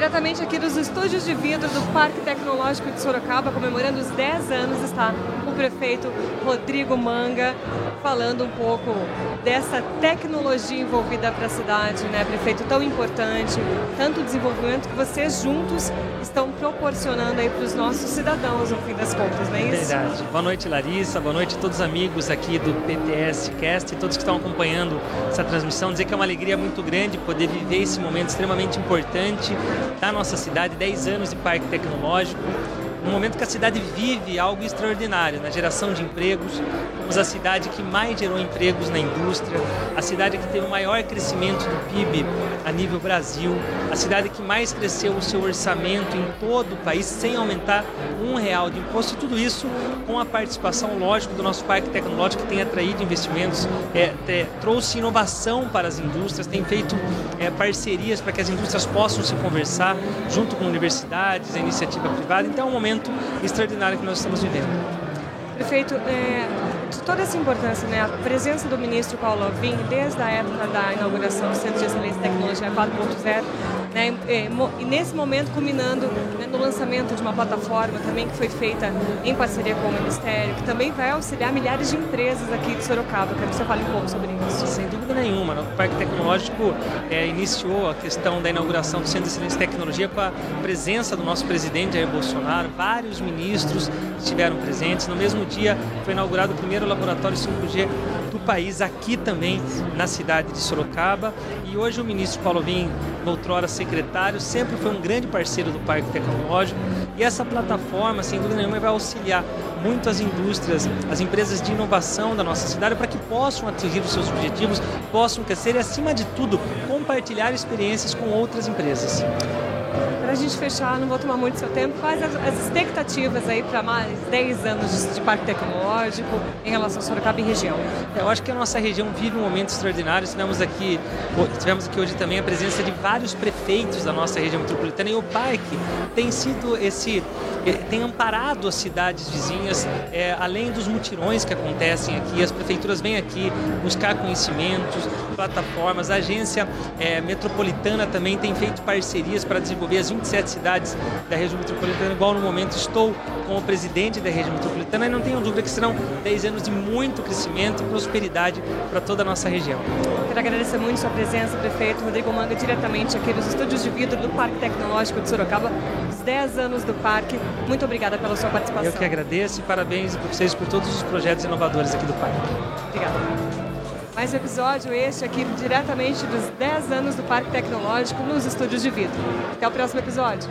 Diretamente aqui dos estúdios de vidro do Parque Tecnológico de Sorocaba, comemorando os 10 anos, está o prefeito Rodrigo Manga, falando um pouco dessa tecnologia envolvida para a cidade, né, prefeito, tão importante, tanto desenvolvimento que vocês juntos estão proporcionando aí para os nossos cidadãos, no fim das contas, não é isso? Verdade. Boa noite, Larissa, boa noite a todos os amigos aqui do PTS Cast e todos que estão acompanhando essa transmissão. Dizer que é uma alegria muito grande poder viver esse momento extremamente importante da nossa cidade, 10 anos de parque tecnológico, no momento que a cidade vive algo extraordinário na geração de empregos. Fomos a cidade que mais gerou empregos na indústria, a cidade que teve o maior crescimento do PIB a nível Brasil, a cidade que mais cresceu o seu orçamento em todo o país sem aumentar um real de imposto. E tudo isso com a participação, lógico, do nosso parque tecnológico que tem atraído investimentos, é, é, trouxe inovação para as indústrias, tem feito é, parcerias para que as indústrias possam se conversar junto com universidades, a iniciativa privada. Então é um momento extraordinário que nós estamos vivendo. Prefeito, é, de toda essa importância, né, a presença do ministro Paulo Alvim, desde a época da inauguração do Centro de Excelência e Tecnologia 4.0, né, e nesse momento culminando né, no lançamento de uma plataforma também que foi feita em parceria com o Ministério, que também vai auxiliar milhares de empresas aqui de Sorocaba. Quero que você fale um pouco sobre isso. Sem dúvida nenhuma. O Parque Tecnológico é, iniciou a questão da inauguração do Centro de Excelência e Tecnologia com a presença do nosso presidente Jair Bolsonaro, vários ministros estiveram presentes. No mesmo dia foi inaugurado o primeiro laboratório 5G do país, aqui também na cidade de Sorocaba. E hoje o ministro Paulo Vim, outrora secretário, sempre foi um grande parceiro do Parque Tecnológico. E essa plataforma, sem dúvida nenhuma, vai auxiliar muito as indústrias, as empresas de inovação da nossa cidade para que possam atingir os seus objetivos, possam crescer e, acima de tudo, compartilhar experiências com outras empresas. Para a gente fechar, não vou tomar muito seu tempo, quais as, as expectativas aí para mais 10 anos de, de, parque tecnológico em relação a Sorocaba e região? Eu acho que a nossa região vive um momento extraordinário. Tivemos aqui, tivemos aqui hoje também a presença de vários prefeitos da nossa região metropolitana e o parque tem sido esse eh, tem amparado as cidades vizinhas, é, além dos mutirões que acontecem aqui, as prefeituras vêm aqui buscar conhecimentos, plataformas, a agência é, metropolitana também tem feito parcerias para desenvolver as 27 cidades da região metropolitana, igual no momento estou com o presidente da região metropolitana e não tenho dúvida que serão 10 anos de muito crescimento e prosperidade para toda a nossa região. Quero agradecer muito sua presença, prefeito Rodrigo Manga, diretamente aqui nos estúdios de vidro do Parque Tecnológico de Sorocaba, os 10 anos do parque. Muito obrigada pela sua participação. Eu que agradeço e parabéns para vocês por todos os projetos inovadores aqui do parque. Obrigada. Mais um episódio este aqui diretamente dos 10 anos do Parque Tecnológico nos estúdios de vidro. Até o próximo episódio.